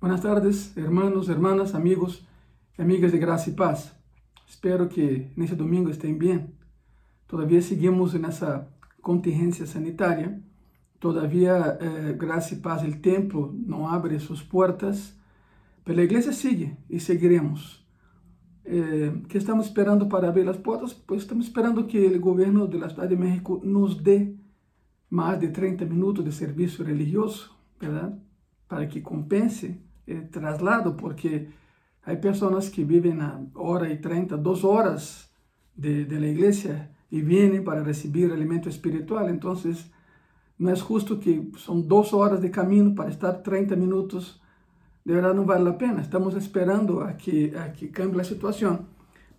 Buenas tardes, hermanos, hermanas, amigos e amigas de graça e paz. Espero que nesse domingo estejam bem. Todavia seguimos nessa contingência sanitária. Todavia, eh, graça e paz, o templo não abre suas portas, mas a igreja sigue e seguiremos. Eh, que estamos esperando para abrir as portas? Pois estamos esperando que o governo da cidade de México nos dê mais de 30 minutos de serviço religioso, verdade? Para que compense eh, traslado, porque há pessoas que vivem na hora e 30, duas horas de, de la igreja e vêm para receber alimento espiritual. Então, não é justo que são duas horas de caminho para estar 30 minutos. De verdade, não vale a pena. Estamos esperando a que, a que cambie a situação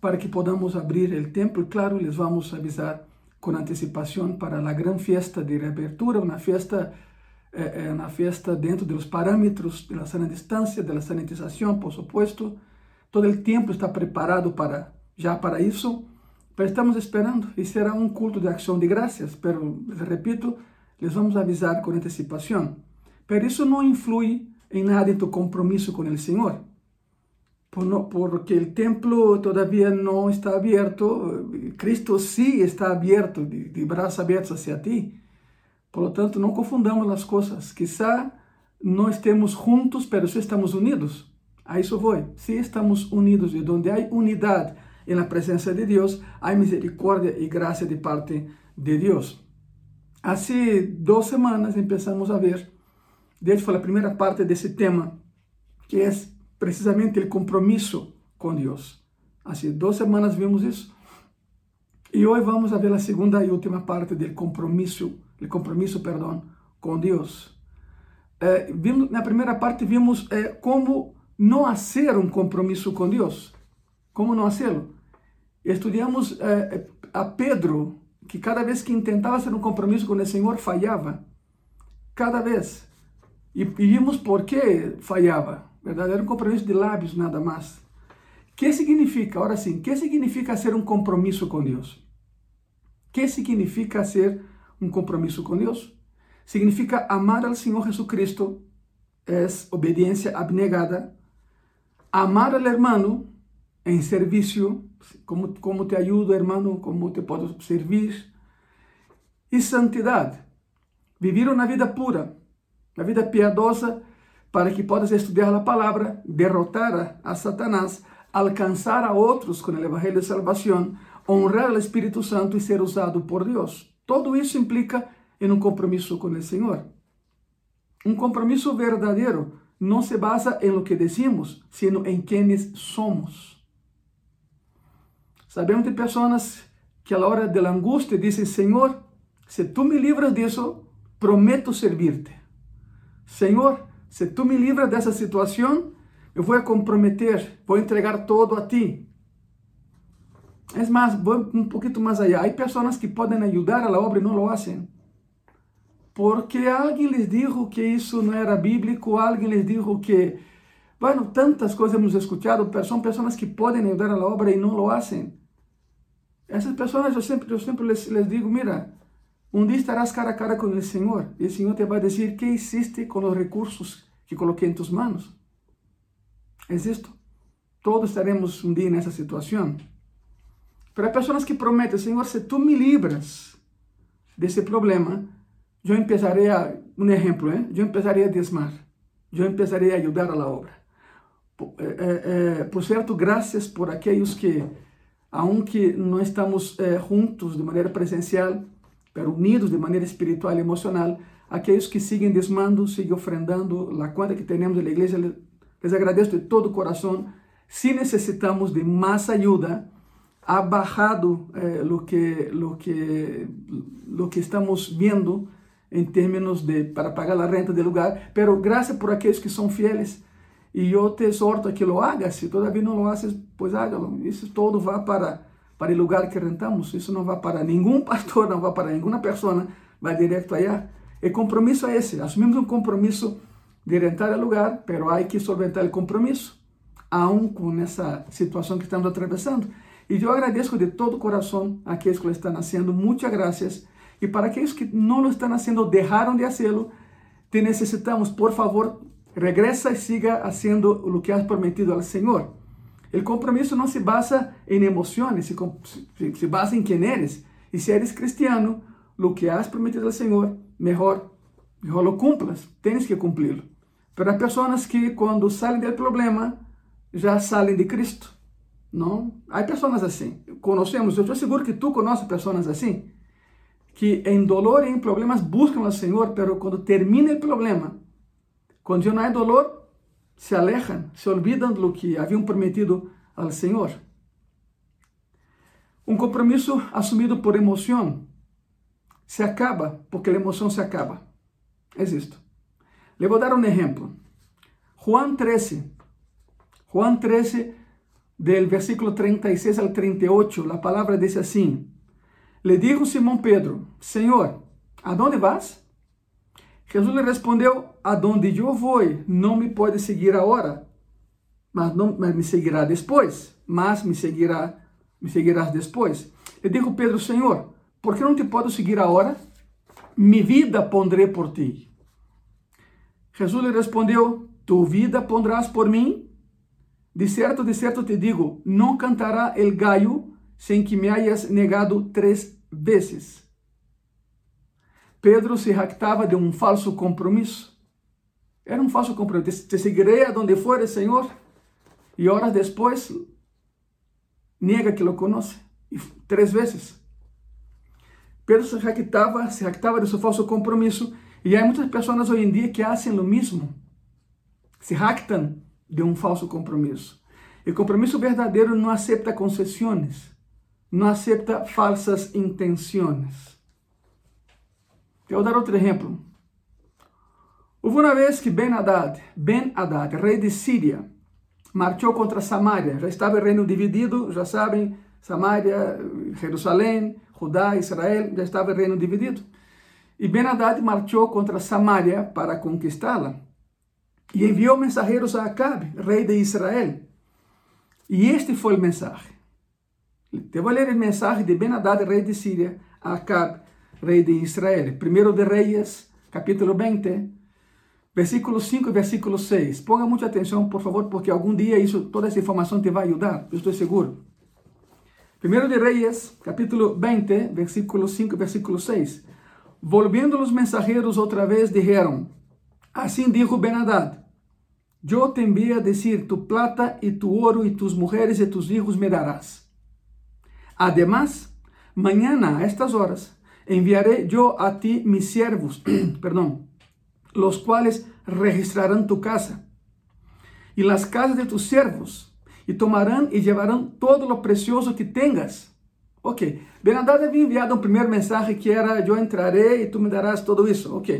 para que podamos abrir o templo. Claro, les vamos avisar com antecipação para a grande festa de reabertura, uma festa é, é, na festa dentro dos parâmetros da sana distância, da sanitização, por supuesto. Todo o tempo está preparado para já para isso, mas estamos esperando e será um culto de ação de graças, pero, repito, les vamos avisar com antecipação. Pero isso não influi em nada em tu compromisso com o Senhor, porque o templo todavia não está aberto, Cristo sim está aberto, de, de braços abertos hacia ti, por lo tanto, não confundamos as coisas. Quizá não estemos juntos, mas sim estamos unidos. A isso vou. Se estamos unidos e onde há unidade na presença de Deus, há misericórdia e graça de parte de Deus. Assim, duas semanas começamos a ver, desde a primeira parte desse tema, que é precisamente o compromisso com Deus. Assim, duas semanas vimos isso. E hoje vamos ver a segunda e última parte do compromisso o compromisso, perdão, com Deus. Eh, vimos, na primeira parte vimos eh, como não fazer um compromisso com Deus, como não fazê-lo. Estudamos eh, a Pedro, que cada vez que tentava fazer um compromisso com o Senhor, falhava. Cada vez. E, e vimos por que falhava. Verdade? Era um compromisso de lábios, nada mais. O que significa, agora sim, o que significa ser um compromisso com Deus? O que significa ser um compromisso com Deus. Significa amar ao Senhor Jesucristo, é obediência abnegada. Amar ao hermano em serviço, como, como te ajudo, hermano, como te posso servir. E santidade, viver uma vida pura, uma vida piedosa, para que possas estudar a palavra, derrotar a Satanás, alcançar a outros com o Evangelho de salvação, honrar o Espírito Santo e ser usado por Deus. Todo isso implica em um compromisso com o Senhor. Um compromisso verdadeiro não se basa em lo que decimos, sino em quienes somos. Sabemos de pessoas que a hora da angústia dizem: Senhor, se tu me livras disso, prometo servirte. Senhor, se tu me livras dessa situação, eu vou comprometer, vou entregar todo a ti. É mais, vou um pouquinho mais allá. Há pessoas que podem ajudar a obra e não lo hacen. Porque alguém lhes dijo que isso não era bíblico, alguém lhes dijo que. Bueno, tantas coisas hemos escuchado, são pessoas que podem ajudar a obra e não lo hacen. Essas pessoas, eu sempre, eu sempre les, les digo: mira, um dia estarás cara a cara com o Senhor e o Senhor te vai dizer: que hiciste com os recursos que coloquei em tus manos? É isto. Todos estaremos um dia nessa situação. Para pessoas que prometem, Senhor, se tu me livras desse problema, eu empezarei a, um exemplo, ¿eh? eu empezarei a desmar, eu empezarei a ajudar a obra. Por, eh, eh, por certo, graças por aqueles que, aunque não estamos eh, juntos de maneira presencial, pero unidos de maneira espiritual e emocional, aqueles que siguen desmando, siguen ofrendando, a conta que temos da igreja, les agradeço de todo o coração. Se necessitamos de mais ajuda, ha bajado eh, lo, que, lo, que, lo que estamos viendo em termos de para pagar a renta do lugar, pero graças por aqueles que são fieles. E eu te exorto a que lo hagas, se todavia não lo haces, pues hágalo. Isso todo vai para, para o lugar que rentamos, isso não vai para nenhum pastor, não vai para nenhuma pessoa, vai direto allá. O compromisso é esse, assumimos um compromisso de rentar o lugar, pero há que solventar o compromisso, aún com essa situação que estamos atravessando. E eu agradeço de todo o coração a aqueles que lo estão fazendo, muitas graças. E para aqueles que não lo estão fazendo, deixaram de fazê-lo, te necessitamos, por favor, regresa y siga haciendo lo que has prometido al Señor. El compromiso no se basa en emociones, se, se basa en quién eres. Y si eres cristiano, lo que has prometido al Señor, mejor, mejor lo cumplas, tienes que cumplirlo. Pero hay personas que cuando salen del problema, já salen de Cristo. Não? Há pessoas assim. Conhecemos, eu te asseguro que tu conheces pessoas assim, que em dolor e em problemas buscam ao Senhor, pero quando termina o problema, quando já não há dolor, se alejam, se olvidam do que haviam prometido ao Senhor. Um compromisso assumido por emoção se acaba porque a emoção se acaba. É isto. Le vou dar um exemplo. Juan 13, Juan 13, del versículo 36 al 38, la palabra dice así. Le dijo Simón Pedro, Señor, ¿a dónde vas? Jesús le respondió, a donde yo voy, no me puede seguir ahora, mas, no, mas me seguirá después, mas me seguirá, me seguirás después. Le dijo Pedro, Señor, ¿por qué no te puedo seguir ahora? Mi vida pondré por ti. Jesús le respondió, tu vida pondrás por mí. De certo, de certo te digo, não cantará el gallo sem que me hayas negado três vezes. Pedro se jactava de um falso compromisso. Era um falso compromisso. Te seguirei a donde fuere, Senhor. E horas depois, nega que lo conoce. E três vezes. Pedro se jactava, se jactava de seu falso compromisso. E há muitas pessoas hoje em dia que fazem o mesmo. Se jactam de um falso compromisso. E compromisso verdadeiro não aceita concessões, não aceita falsas intenções. Vou dar outro exemplo. Houve uma vez que Ben Haddad, Ben Haddad, rei de Síria, marchou contra Samaria. Já estava o reino dividido, já sabem, Samaria, Jerusalém, Judá, Israel, já estava o reino dividido. E Ben Haddad marchou contra Samaria para conquistá-la e enviou mensageiros a Acabe, rei de Israel. E este foi o mensagem. Eu vou ler a mensagem de Ben-Hadad, rei de Síria, a Acabe, rei de Israel. Primeiro de Reis, capítulo 20, versículo 5 e versículo 6. Ponga muita atenção, por favor, porque algum dia isso, toda essa informação te vai ajudar, eu estou seguro. Primeiro de Reis, capítulo 20, versículo 5 e versículo 6. Volviendo os mensageiros outra vez, dijeron, Assim dijo Ben-Hadad, Yo te envié a decir, tu plata y tu oro y tus mujeres y tus hijos me darás. Además, mañana a estas horas enviaré yo a ti mis siervos, perdón, los cuales registrarán tu casa y las casas de tus siervos y tomarán y llevarán todo lo precioso que tengas. Ok, Benadad había enviado un primer mensaje que era yo entraré y tú me darás todo eso. Ok.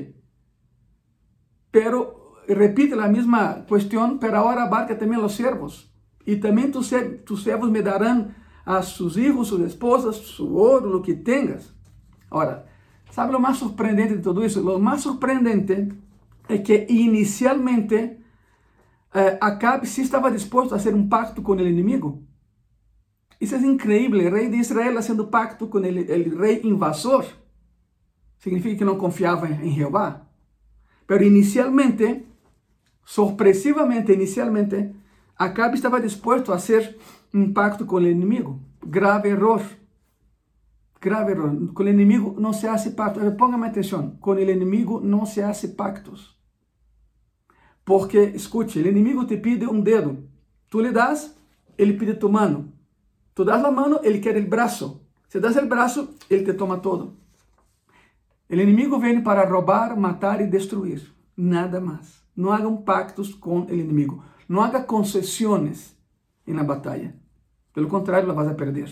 Pero repite a mesma questão, pero agora abarca também os servos. E também tus, tus servos me darão a sus hijos, sus esposas, su oro, o que tengas. Agora, ¿sabe o mais surpreendente de tudo isso? O mais surpreendente é que inicialmente eh, Acabe sí estava disposto a fazer um pacto com o inimigo. Isso é incrível, o rei de Israel fazendo pacto com o rei invasor. Significa que não confiava em Jeová. Pero inicialmente sorpresivamente, inicialmente, Acabe estava disposto a hacer um pacto com o inimigo. Grave error. Grave error. Com o inimigo não se hace pacto. Póngame atenção. Com o inimigo não se hace pactos. Porque, escute, o inimigo te pide um dedo. Tu lhe das, ele pide tu mano. Tu das a mano, ele quer o braço. Se das o braço, ele te toma todo. O inimigo vem para roubar, matar e destruir. Nada mais. Não hagam pactos com o inimigo. Não haga concessões na batalha. Pelo contrário, la vas a perder.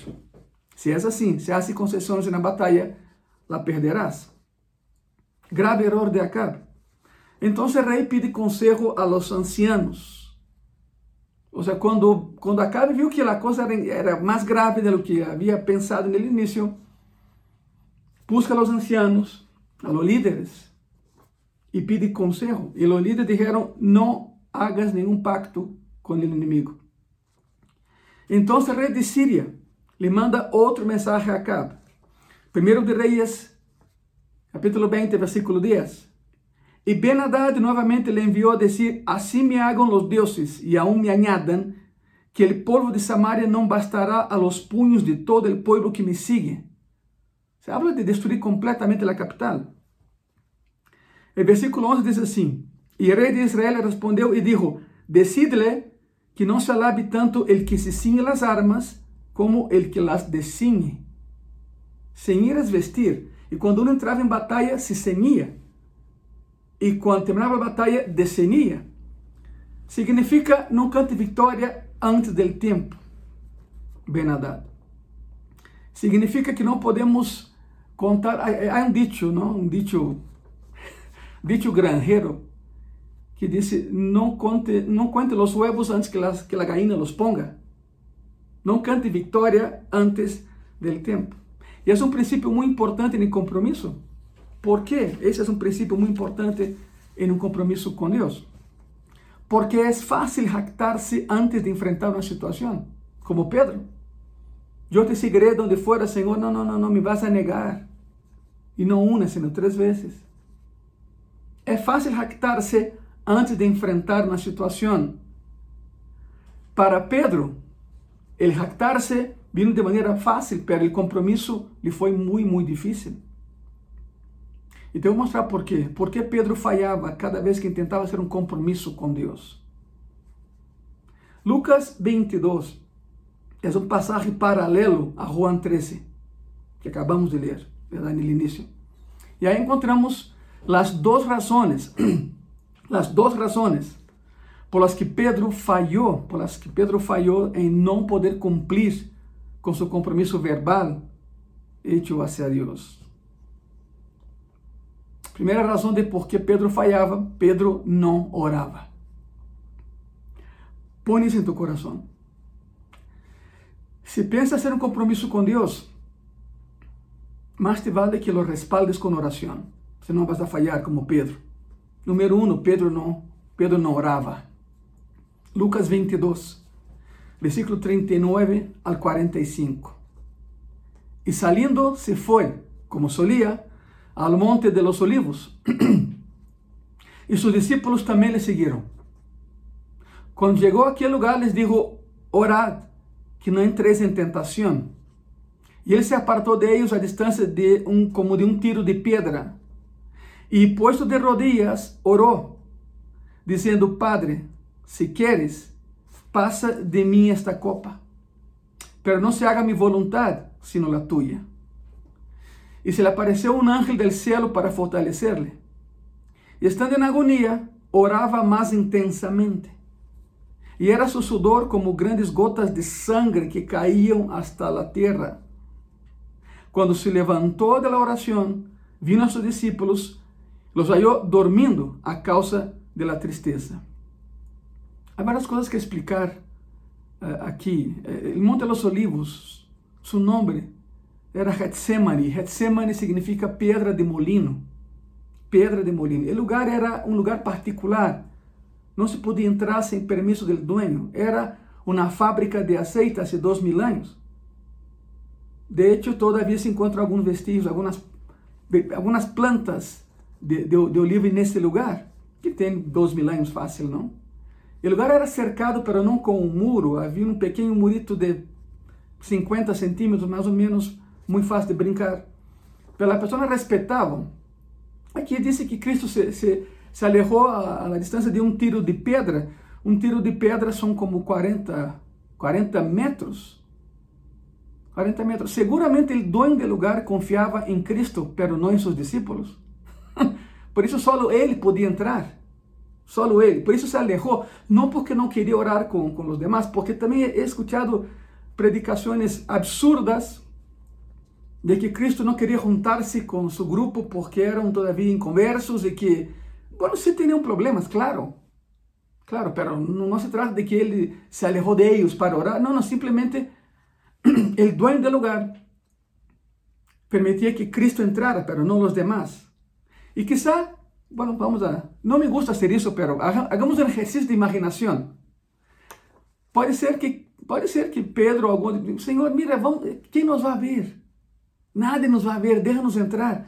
Se é assim, se hace concessões na batalha, la perderás. Grave error de Acab. Então o rei pide consejo a los ancianos. Ou seja, quando Acabe viu que a coisa era, era mais grave do que havia pensado no início, busca a los ancianos, a los líderes, e pede consejo. E os líderes disseram: Não hagas nenhum pacto com o inimigo. Então o rei de Síria lhe manda outro mensagem a Acab. Primeiro de Reis, capítulo 20, versículo 10. Y Ben-Hadad nuevamente le envió a decir, así me hagan los dioses y aún me añadan que el polvo de Samaria no bastará a los puños de todo el pueblo que me sigue. Se habla de destruir completamente la capital. El versículo 11 dice así, y el rey de Israel respondió y dijo, decidle que no se alabe tanto el que se ciñe las armas como el que las desciñe. Ceñir es vestir, y cuando uno entraba en batalla se ceñía. E quando terminava a batalha, descenia. Significa não cante vitória antes do tempo. Benadad. Significa que não podemos contar. Há um dicho, não? Um dicho, dicho granjeiro que disse: não conte, não conte os huevos antes que, las, que a gallina los ponga. Não cante vitória antes do tempo. E é um princípio muito importante no compromisso. ¿Por qué? Ese es un principio muy importante en un compromiso con Dios. Porque es fácil jactarse antes de enfrentar una situación, como Pedro. Yo te seguiré donde fuera, Señor. No, no, no, no me vas a negar. Y no una, sino tres veces. Es fácil jactarse antes de enfrentar una situación. Para Pedro, el jactarse vino de manera fácil, pero el compromiso le fue muy, muy difícil. Então eu vou mostrar por quê. Porque Pedro falhava cada vez que tentava fazer um compromisso com Deus. Lucas 22 é um passagem paralelo a Juan 13, que acabamos de ler, verdade, no início. E aí encontramos as duas razões, as duas razões por las que Pedro falhou, por las que Pedro falhou em não poder cumprir com seu compromisso verbal hecho hacia Deus. Primeira razão de por que Pedro falhava, Pedro não orava. Põe isso em tu coração. Se pensa ter um compromisso com Deus, mais te vale que lo respaldes com oração. Senão vas a falhar como Pedro. Número um, Pedro não, Pedro não orava. Lucas 22, versículo 39 al 45. E saliendo se foi, como solía, al monte de los olivos. y sus discípulos también le siguieron. Cuando llegó a aquel lugar les dijo, orad, que no entréis en tentación. Y él se apartó de ellos a distancia de un, como de un tiro de piedra. Y puesto de rodillas, oró, diciendo, Padre, si quieres, pasa de mí esta copa. Pero no se haga mi voluntad, sino la tuya y se le apareció un ángel del cielo para fortalecerle. Y estando en agonía, oraba más intensamente. Y era su sudor como grandes gotas de sangre que caían hasta la tierra. Cuando se levantó de la oración, vino a sus discípulos, los halló dormindo a causa de la tristeza. Hay varias cosas que explicar uh, aquí. El Monte de los Olivos, su nombre, era Getsemane. Getsemane significa pedra de molino. Pedra de molino. O lugar era um lugar particular. Não se podia entrar sem permisso do dueño. Era uma fábrica de aceite há dois mil anos. De hecho, todavía se encontram alguns vestígios, algumas, algumas plantas de, de, de oliva nesse lugar, que tem dois mil anos fácil, não? O lugar era cercado, pero não com um muro, havia um pequeno murito de 50 centímetros, mais ou menos, muito fácil de brincar. Pero as pessoas respeitavam. Aqui disse que Cristo se, se, se alejou a, a distância de um tiro de pedra. Um tiro de pedra são como 40, 40 metros. 40 metros. Seguramente o dono do lugar confiava em Cristo, pero não em seus discípulos. Por isso só ele podia entrar. Só ele. Por isso se alejou. Não porque não queria orar com, com os demais, porque também he escuchado predicações absurdas de que Cristo não queria juntar-se com seu grupo porque eram todavia inconversos e que, bueno, sí tinham problemas, claro, claro, pero não se trata de que ele se alejou de ellos para orar, não, não, simplesmente el dueño del lugar permitia que Cristo entrara, pero não os demás. E quizá, bueno, vamos a, não me gusta hacer isso, pero hagamos um exercício de imaginação. Pode ser que, pode ser que Pedro, algum, Senhor, mira, vamos, quem nos vai ver? Nadie nos vai ver, deixa-nos entrar.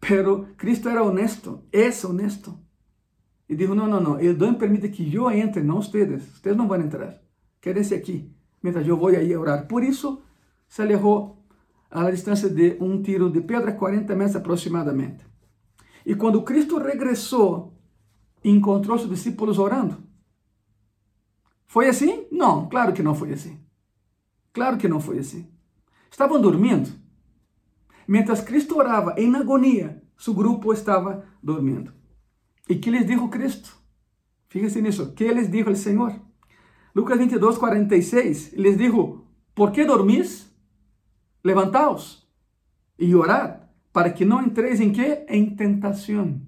Pero Cristo era honesto, es honesto. Y dijo, no, no, no, el don permite que yo entre, ustedes. Ustedes no van a entrar. Quédense aquí, mientras yo voy ahí a orar. Por eso se alejó a la distancia de un tiro de pedra, 40 metros aproximadamente. E quando Cristo regressou, encontrou seus discípulos orando. Foi assim? Não, claro que não foi assim. Claro que não foi assim. Estavam dormindo. Mientras Cristo orava em agonia, seu grupo estava dormindo. E que lhes dijo Cristo? Fíjense nisso. Que lhes dijo o Senhor? Lucas 22, 46. Lhes dijo: Por que dormis? Levantaos e orad para que não entreis em quê? Em tentação.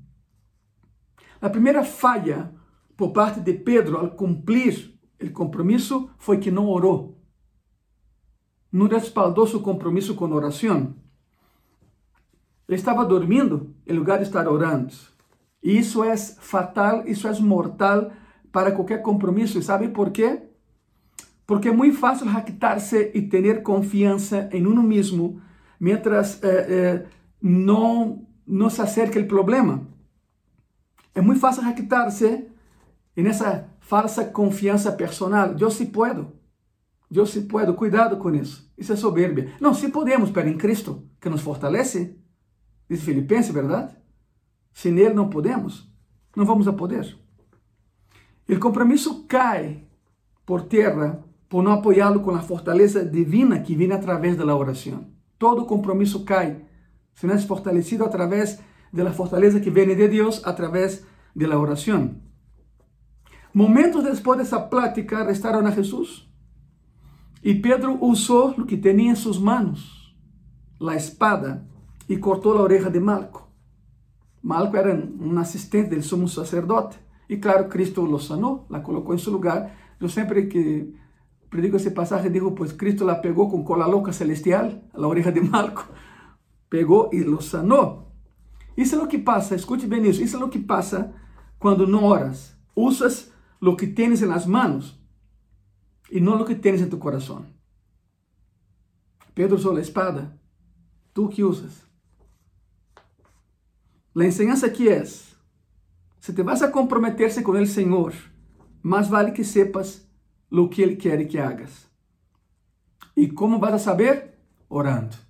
A primeira falha por parte de Pedro ao cumprir o compromisso foi que não orou. Não respaldou seu compromisso com oração. Ele estava dormindo em lugar de estar orando. E isso é fatal, isso é mortal para qualquer compromisso. E sabe por quê? Porque é muito fácil jactar-se e ter confiança em uno mesmo, mientras eh, eh, não, não se acerca o problema. É muito fácil jactar-se nessa falsa confiança personal. Eu sim puedo. Eu sim puedo. Cuidado com isso. Isso é soberbia. Não, sim podemos, pero em Cristo, que nos fortalece. Diz Filipenses, verdade? Sem Ele não podemos. Não vamos a poder. O compromisso cai por terra por não apoiá-lo com a fortaleza divina que vem através da oração. Todo compromisso cai sino es fortalecido a través de la fortaleza que viene de Dios a través de la oración. Momentos después de esa plática arrestaron a Jesús y Pedro usó lo que tenía en sus manos, la espada, y cortó la oreja de Malco. Malco era un asistente del sumo sacerdote y claro, Cristo lo sanó, la colocó en su lugar. Yo siempre que predico ese pasaje digo, pues Cristo la pegó con cola loca celestial, a la oreja de Malco pegou e lo sanou. Isso é o que passa, escute bem isso, isso é o que passa quando não oras. Usas o que tens nas mãos e não o que tens em tu coração. Pedro usou a espada, tu que usas. A enseñança aqui é: se te vas a comprometer-se com o Senhor, mais vale que sepas o que Ele quer que hagas. E como vas a saber? Orando.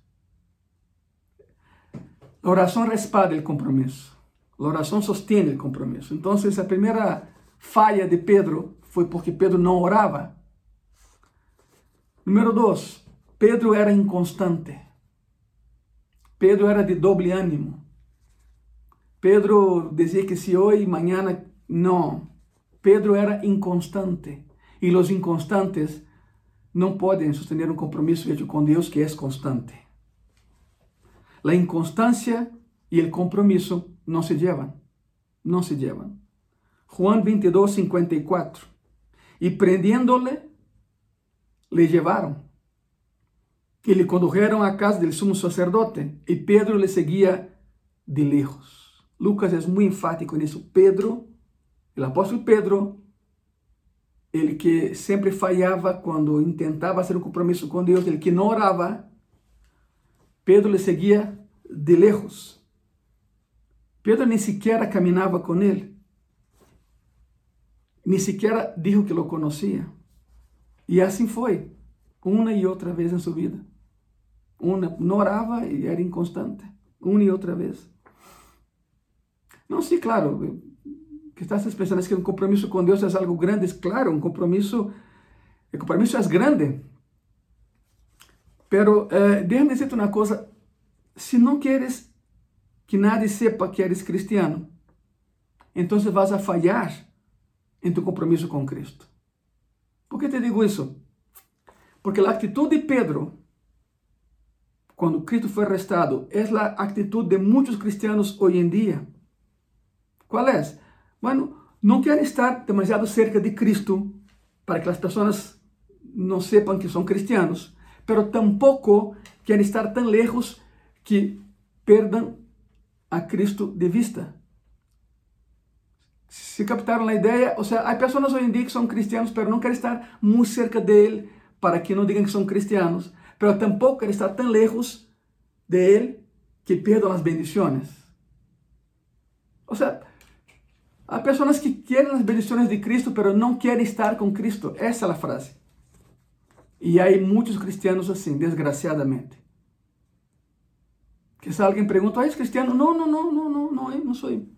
La oración respalda el compromiso. La oración sostiene el compromiso. Entonces, a primera falha de Pedro foi porque Pedro não orava. Número dois, Pedro era inconstante. Pedro era de doble ânimo. Pedro dizia que se hoje, mañana, não. Pedro era inconstante. E os inconstantes não podem sostener um compromisso feito com Deus que é constante. La inconstancia y el compromiso no se llevan, no se llevan. Juan 22, 54. Y prendiéndole, le llevaron y le condujeron a casa del sumo sacerdote y Pedro le seguía de lejos. Lucas es muy enfático en eso. Pedro, el apóstol Pedro, el que sempre falhava quando intentava fazer um compromisso com Deus, ele que não orava, Pedro le seguia de lejos. Pedro nem sequer caminhava com ele. Nem sequer dijo que lo conhecia. E assim foi, uma e outra vez em sua vida. Uma, não orava e era inconstante. Uma e outra vez. Não, sim, claro, que estás pensando es que um compromisso com Deus é algo grande, é claro, um compromisso, o compromisso é grande. Pero eh, déjame decirte uma coisa, se não queres que nadie sepa que eres cristiano, então vas a falhar em tu compromisso com Cristo. Por que te digo isso? Porque a atitude de Pedro, quando Cristo foi arrestado, é a atitude de muitos cristianos hoje em dia. Qual é? Bueno, não querem estar demasiado cerca de Cristo para que as pessoas não sepam que são cristianos, pero tampouco querem estar tão lejos que perdam a Cristo de vista. Se captaram a ideia? Ou seja, há pessoas hoje em dia que são cristianos, mas não querem estar muito cerca dele para que não digam que são cristianos, mas tampouco querem estar tão lejos de ele que perdam as bendições. O sea, hay personas que quieren las bendiciones de Cristo, pero no quieren estar con Cristo. Esa es la frase. Y hay muchos cristianos así, desgraciadamente. Que si alguien pregunta, ¿es cristiano? No, no, no, no, no, no, no soy.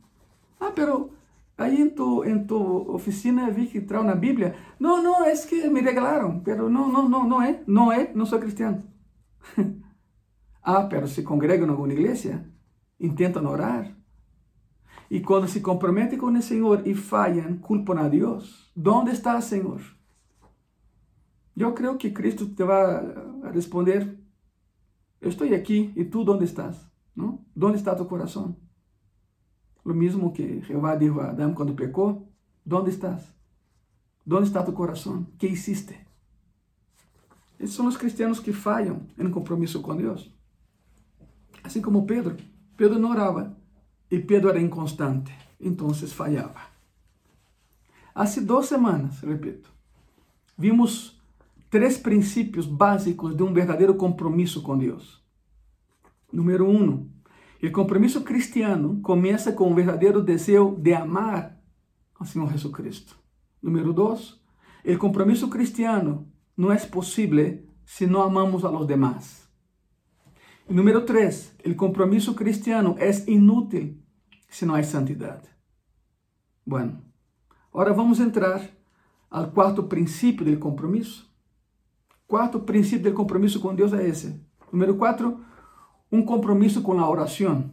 Ah, pero ahí en tu, en tu oficina vi que trae una Biblia. No, no, es que me regalaron, pero no, no, no, no es, no es, no soy cristiano. ah, pero se congregan en alguna iglesia, intentan orar. Y cuando se comprometen con el Señor y fallan, culpan a Dios. ¿Dónde está el Señor? Yo creo que Cristo te va a responder, yo estoy aquí y tú dónde estás, ¿no? ¿Dónde está tu corazón? Lo mismo que Jehová dijo a Adán cuando pecó, ¿dónde estás? ¿Dónde está tu corazón? ¿Qué hiciste? Esos son los cristianos que fallan en el compromiso con Dios. Así como Pedro. Pedro no oraba y Pedro era inconstante, entonces fallaba. Hace dos semanas, repito, vimos três princípios básicos de um verdadeiro compromisso com Deus. Número um, o compromisso cristiano começa com um verdadeiro desejo de amar ao Senhor Jesus Cristo. Número dois, o compromisso cristiano não é possível se não amamos a los demás. Número três, o compromisso cristiano é inútil se não há santidade. Bueno, agora vamos entrar ao quarto princípio do compromisso. Quarto princípio do compromisso com Deus é esse. Número quatro, um compromisso com a oração.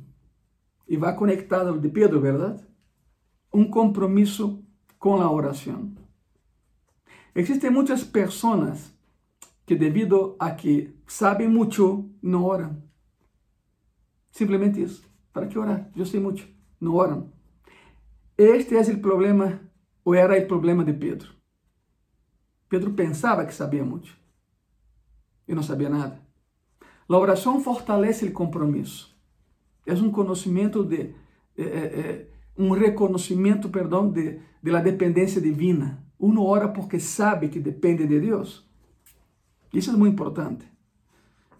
E vai conectado de Pedro, verdade? Um compromisso com a oração. Existem muitas pessoas que, devido a que sabem muito, não oram. Simplesmente isso. Para que orar? Eu sei muito. Não oram. Este é o problema, ou era o problema de Pedro. Pedro pensava que sabia muito e não sabia nada. A oração fortalece o compromisso. É um conhecimento de, é, é, um reconhecimento, perdão, de, de la dependência divina. Uno ora porque sabe que depende de Deus. Isso é muito importante.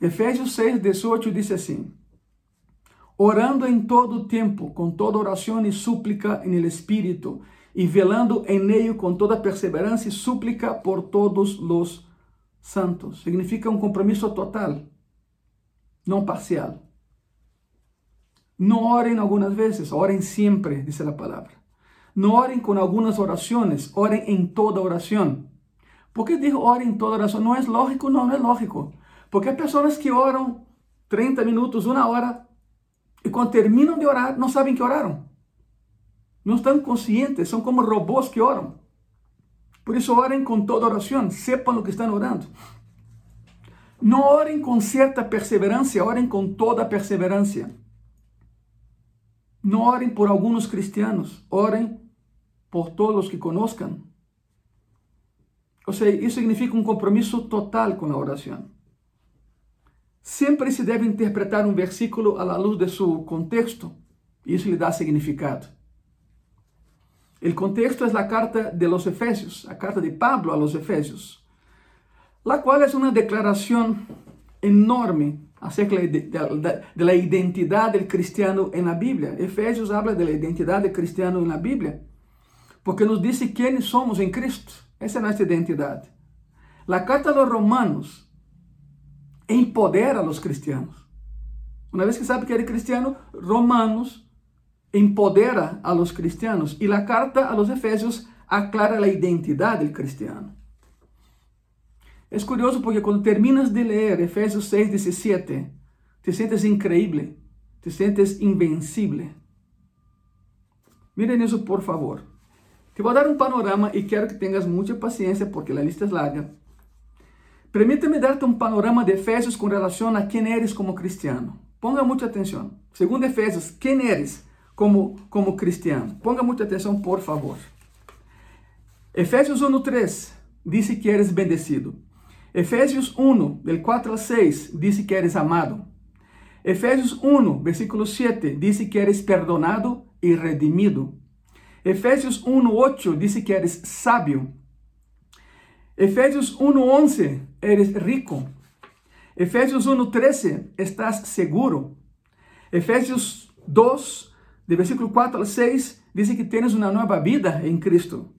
Efésios 6, 18 diz assim: Orando em todo tempo, com toda oração e súplica no Espírito, e velando em meio com toda perseverança e súplica por todos os santos. Significa um compromisso total, não parcial. Não orem algumas vezes, orem sempre, diz a palavra. Não orem com algumas orações, orem em toda oração. Por que digo orem em toda oração? Não é lógico? Não, não é lógico. Porque há pessoas que oram 30 minutos, uma hora, e quando terminam de orar, não sabem que oraram. Não estão conscientes, são como robôs que oram. Por isso, orem com toda oração, sepam o que estão orando. Não orem com certa perseverança, orem com toda perseverança. Não orem por alguns cristianos, orem por todos os que conozcam. Ou seja, isso significa um compromisso total com a oração. Sempre se deve interpretar um versículo à luz de seu contexto, e isso lhe dá significado. El contexto es la carta de los Efesios, la carta de Pablo a los Efesios, la cual es una declaración enorme acerca de, de, de, la del cristiano en la Biblia. Efesios habla de la identidad del cristiano en la Biblia, porque nos dice quiénes somos en Cristo. Esa es nuestra identidad. La carta a los romanos empodera a los cristianos. Una vez que sabe que eres cristiano, Romanos empodera a los cristianos y la carta a los efesios aclara la identidad del cristiano. Es curioso porque cuando terminas de leer Efesios 6, 17, te sientes increíble, te sientes invencible. Miren eso por favor. Te voy a dar un panorama y quiero que tengas mucha paciencia porque la lista es larga. Permíteme darte un panorama de Efesios con relación a quién eres como cristiano. Ponga mucha atención. Segundo Efesios, ¿quién eres? Como, como cristiano. Ponga muita atenção, por favor. Efésios 1:3 diz que eres bendecido. Efésios 1, del 4 al 6, diz que eres amado. Efésios 1, versículo 7, diz que eres perdonado e redimido. Efésios 1:8 diz que eres sábio. Efésios 1:11, eres rico. Efésios 1:13, estás seguro. Efésios 2, de versículo 4 al 6, dice que tienes una nueva vida en Cristo.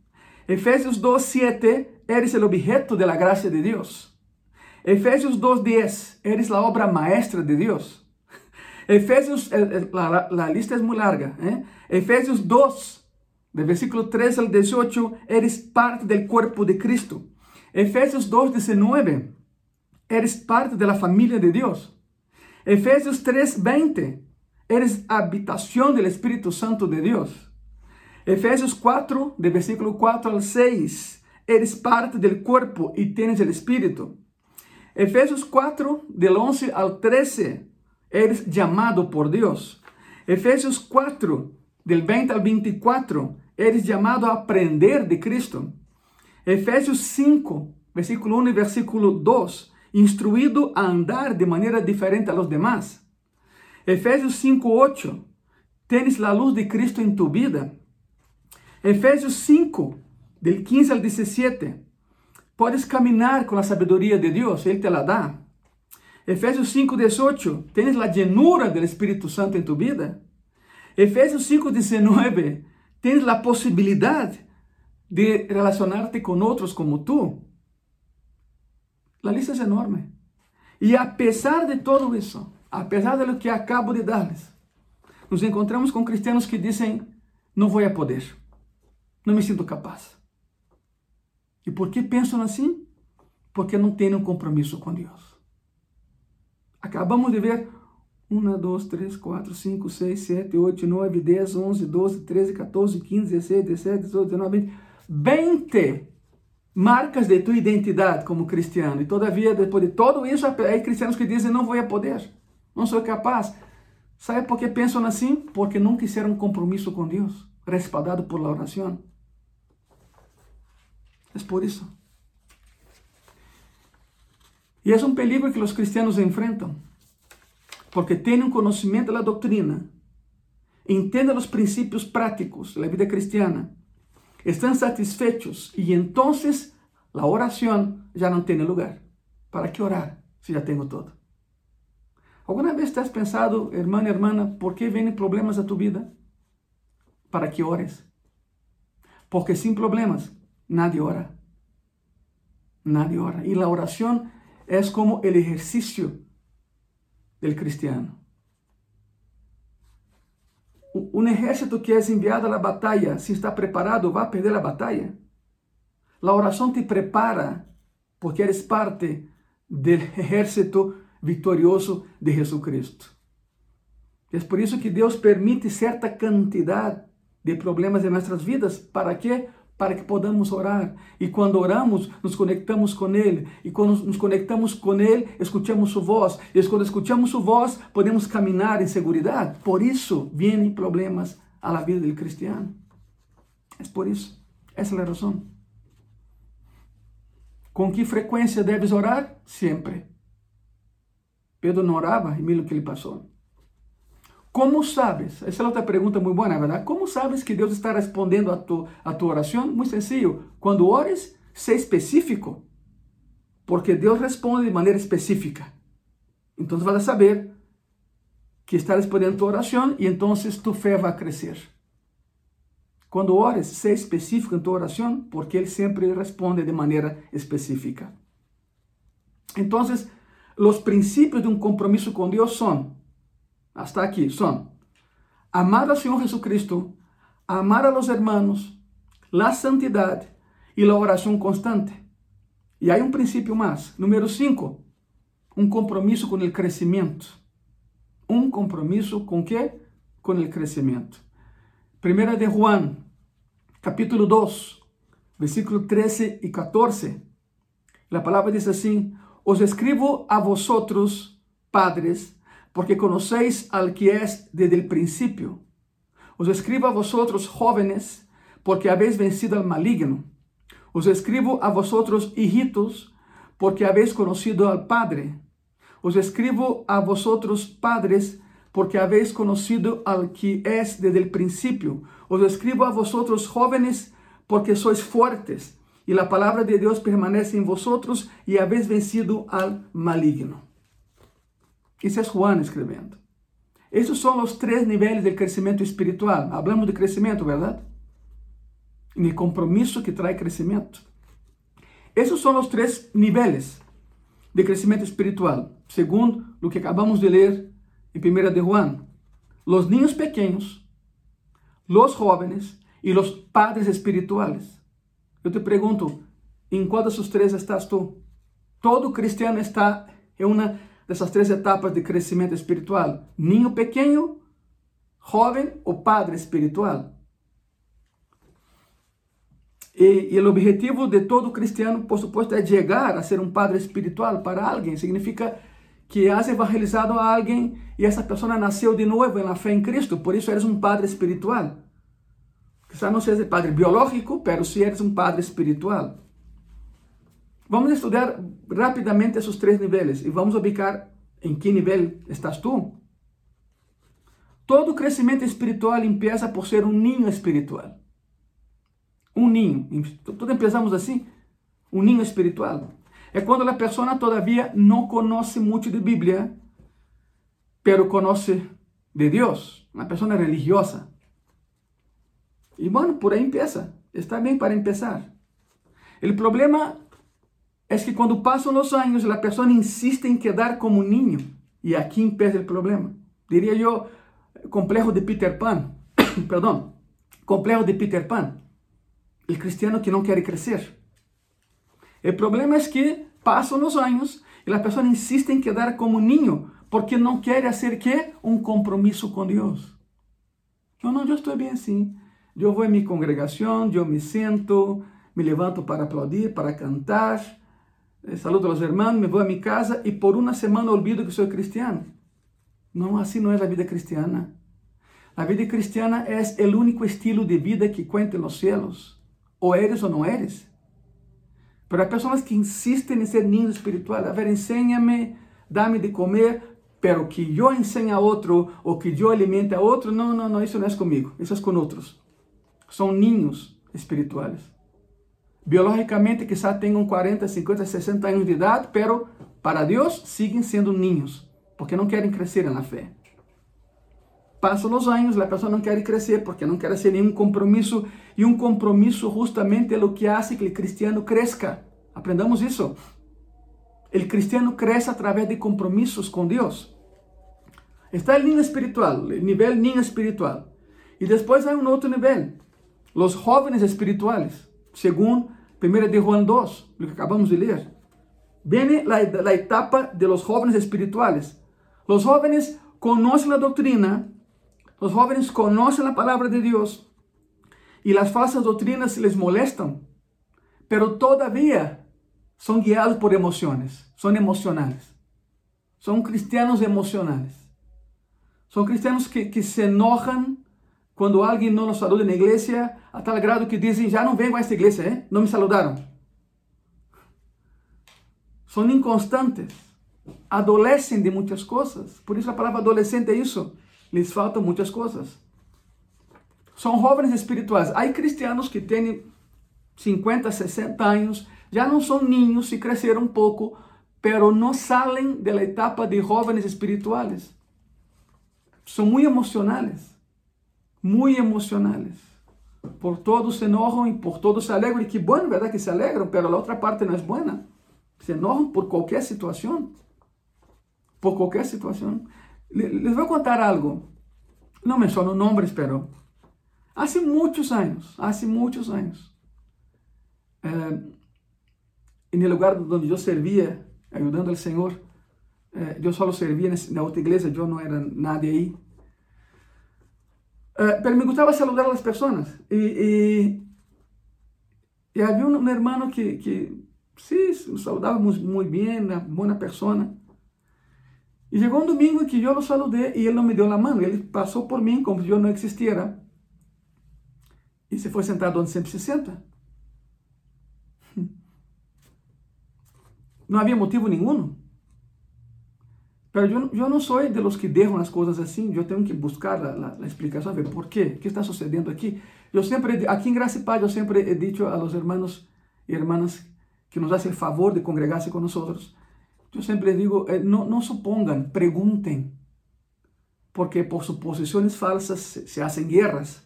Efesios 2, 7, eres el objeto de la gracia de Dios. Efesios 2, 10, eres la obra maestra de Dios. Efesios, la, la lista es muy larga. ¿eh? Efesios 2, de versículo 3 al 18, eres parte del cuerpo de Cristo. Efesios 2, 19, eres parte de la familia de Dios. Efesios 3, 20, eres habitación del Espíritu Santo de Dios. Efesios 4, de versículo 4 al 6, eres parte del cuerpo y tienes el Espíritu. Efesios 4, del 11 al 13, eres llamado por Dios. Efesios 4, del 20 al 24, eres llamado a aprender de Cristo. Efesios 5, versículo 1 y versículo 2, instruido a andar de manera diferente a los demás. Efesios 5, 8, tienes la luz de Cristo en tu vida. Efesios 5, del 15 al 17, puedes caminar con la sabiduría de Dios, Él te la da. Efesios 5, 18, tienes la llenura del Espíritu Santo en tu vida. Efesios 5, 19, tienes la posibilidad de relacionarte con otros como tú. La lista es enorme. Y a pesar de todo eso, a pesar de lo que acabo de darles, nos encontramos con cristianos que dicen, no voy a poder. Não me sinto capaz. E por que pensam assim? Porque não têm um compromisso com Deus. Acabamos de ver 1, 2, 3, 4, 5, 6, 7, 8, 9, 10, 11, 12, 13, 14, 15, 16, 17, 18, 19, 20. 20 marcas de tua identidade como cristiano. E todavia, depois de todo isso, há cristianos que dizem: não vou poder, não sou capaz. Sabe por que pensam assim? Porque não quiseram um compromisso com Deus, respaldado por la oração. Es por eso. Y es un peligro que los cristianos enfrentan, porque tienen conocimiento de la doctrina, entienden los principios prácticos de la vida cristiana, están satisfechos y entonces la oración ya no tiene lugar. ¿Para qué orar si ya tengo todo? ¿Alguna vez te pensado, hermana, hermana, por qué vienen problemas a tu vida? Para que ores. Porque sin problemas nadie ora. Nadie ora. Y la oración es como el ejercicio del cristiano. Un ejército que es enviado a la si está preparado, va a perder la batalla. La oración te prepara porque eres parte del ejército victorioso de Jesucristo. Es por eso que Dios permite cierta cantidad de problemas en nuestras vidas. ¿Para qué? para que podamos orar. E quando oramos, nos conectamos com Ele. E quando nos conectamos com Ele, escutamos Sua voz. E quando escutamos Sua voz, podemos caminhar em segurança. Por isso, vêm problemas à vida do cristiano. É por isso. Essa é a razão. Com que frequência deves orar? Sempre. Pedro não orava e mira o que ele passou. Como sabes? Essa é outra pergunta muito boa, verdade? Como sabes que Deus está respondendo a tu, a tu oração? Muito sencillo. Quando ores, sé específico. Porque Deus responde de maneira específica. Então vas a saber que está respondendo a tu oração e então tu fé vai crescer. Quando ores, sé específico em tu oração, porque Ele sempre responde de maneira específica. Então, os princípios de um compromisso com Deus são hasta aquí son amar al Señor Jesucristo, amar a los hermanos, la santidad y la oración constante. Y hay un principio más. Número 5, un compromiso con el crecimiento. Un compromiso con qué? Con el crecimiento. Primera de Juan, capítulo 2, versículo 13 y 14. La palabra dice así, os escribo a vosotros, padres, porque conocéis al que es desde el principio. Os escribo a vosotros jóvenes, porque habéis vencido al maligno. Os escribo a vosotros hijitos, porque habéis conocido al Padre. Os escribo a vosotros padres, porque habéis conocido al que es desde el principio. Os escribo a vosotros jóvenes, porque sois fuertes, y la palabra de Dios permanece en vosotros, y habéis vencido al maligno. Isso é Juan escrevendo. Esos son los tres niveles del crecimiento espiritual. Hablamos de crecimiento, ¿verdad? En el compromiso que trae crecimiento. Esos son los tres niveles de crecimiento espiritual, según lo que acabamos de leer en 1 de Juan. Los niños pequeños, los jóvenes y los padres espirituales. Yo te pregunto, ¿en cuál de esos tres estás tú? Todo cristiano está en una dessas três etapas de crescimento espiritual: ninho pequeno, jovem ou padre espiritual. E, e o objetivo de todo cristiano, por supuesto, é chegar a ser um padre espiritual para alguém. Significa que has evangelizado a alguém e essa pessoa nasceu de novo na fé em Cristo, por isso eres um padre espiritual. Quizá não seja padre biológico, mas se eres um padre espiritual. Vamos estudar rapidamente esses três níveis e vamos ubicar em que nível estás tu. Todo crescimento espiritual começa por ser um ninho espiritual. Um ninho. Todos começamos assim. Um ninho espiritual. É quando a pessoa todavia não conhece muito de Bíblia, pero conhece de Deus. Uma pessoa religiosa. E, bueno, por aí começa. Está bem para começar. O problema es que cuando pasan los años la persona insiste en quedar como niño y aquí empieza el problema. Diría yo, complejo de Peter Pan, perdón, complejo de Peter Pan, el cristiano que no quiere crecer. El problema es que pasan los años y la persona insiste en quedar como niño porque no quiere hacer qué? Un compromiso con Dios. No, no, yo estoy bien así. Yo voy a mi congregación, yo me siento, me levanto para aplaudir, para cantar, Eh, saludo a los hermanos, me voy a mi casa y por una semana olvido que soy cristiano. No, así no es la vida cristiana. La vida cristiana es el único estilo de vida que cuenta en los cielos. O eres o no eres. Pero hay personas que insisten en ser niños espirituales. A ver, enséñame, dame de comer, pero que yo enseñe a otro o que yo alimente a otro, no, no, no, eso no es conmigo, eso es con otros. Son niños espirituales. biológicamente quizá tenham 40, 50, 60 anos de idade, pero para Deus siguen sendo niños, porque não querem crescer na fé. Passam os anos, a pessoa não quer crescer porque não quer hacer nenhum compromisso, e um compromisso justamente é o que hace que o cristiano cresça. Aprendamos isso. O cristiano cresce através de compromissos com Deus. Está o nível espiritual, o nível ninho espiritual. E depois há um outro nível, os jovens espirituais según 1 de Juan 2, lo que acabamos de leer. Viene la, la etapa de los jóvenes espirituales. Los jóvenes conocen la doctrina, los jóvenes conocen la palabra de Dios y las falsas doctrinas les molestan, pero todavía son guiados por emociones, son emocionales. Son cristianos emocionales. Son cristianos que, que se enojan quando alguém não nos saluda na igreja, a tal grado que dizem, já não venho a esta igreja, não me saludaram. São inconstantes, adolecem de muitas coisas. Por isso a palavra adolescente é isso, lhes faltam muitas coisas. São jovens espirituais. Há cristianos que têm 50, 60 anos, já não são ninhos, se cresceram um pouco, pero não saem da etapa de jovens espirituais. São muito emocionais muy emocionales. Por todos se enojan y por todos se alegran. Y qué bueno, ¿verdad? Que se alegran, pero la otra parte no es buena. Se enojan por cualquier situación. Por cualquier situación. Les voy a contar algo. No menciono nombres, pero hace muchos años, hace muchos años, eh, el lugar donde yo servía, ayudando al Señor, eh, yo solo servía en la otra iglesia, yo era nadie ahí. Uh, pero me gustaba saludar a las personas. Y, y, y había un, un, hermano que, que sí, saludábamos muy bien, una buena persona. Y llegó un domingo que yo lo saludé y él no me dio la mano. Él pasó por mí como si yo no existiera. Y se fue sentado donde siempre se sienta. No había motivo ninguno. Pero yo, yo no soy de los que dejan las cosas así, yo tengo que buscar la, la, la explicación, ver por qué, qué está sucediendo aquí. Yo siempre, aquí en Gracia y Paz, yo siempre he dicho a los hermanos y hermanas que nos hacen el favor de congregarse con nosotros, yo siempre digo, eh, no, no supongan, pregunten. porque por suposiciones falsas se, se hacen guerras.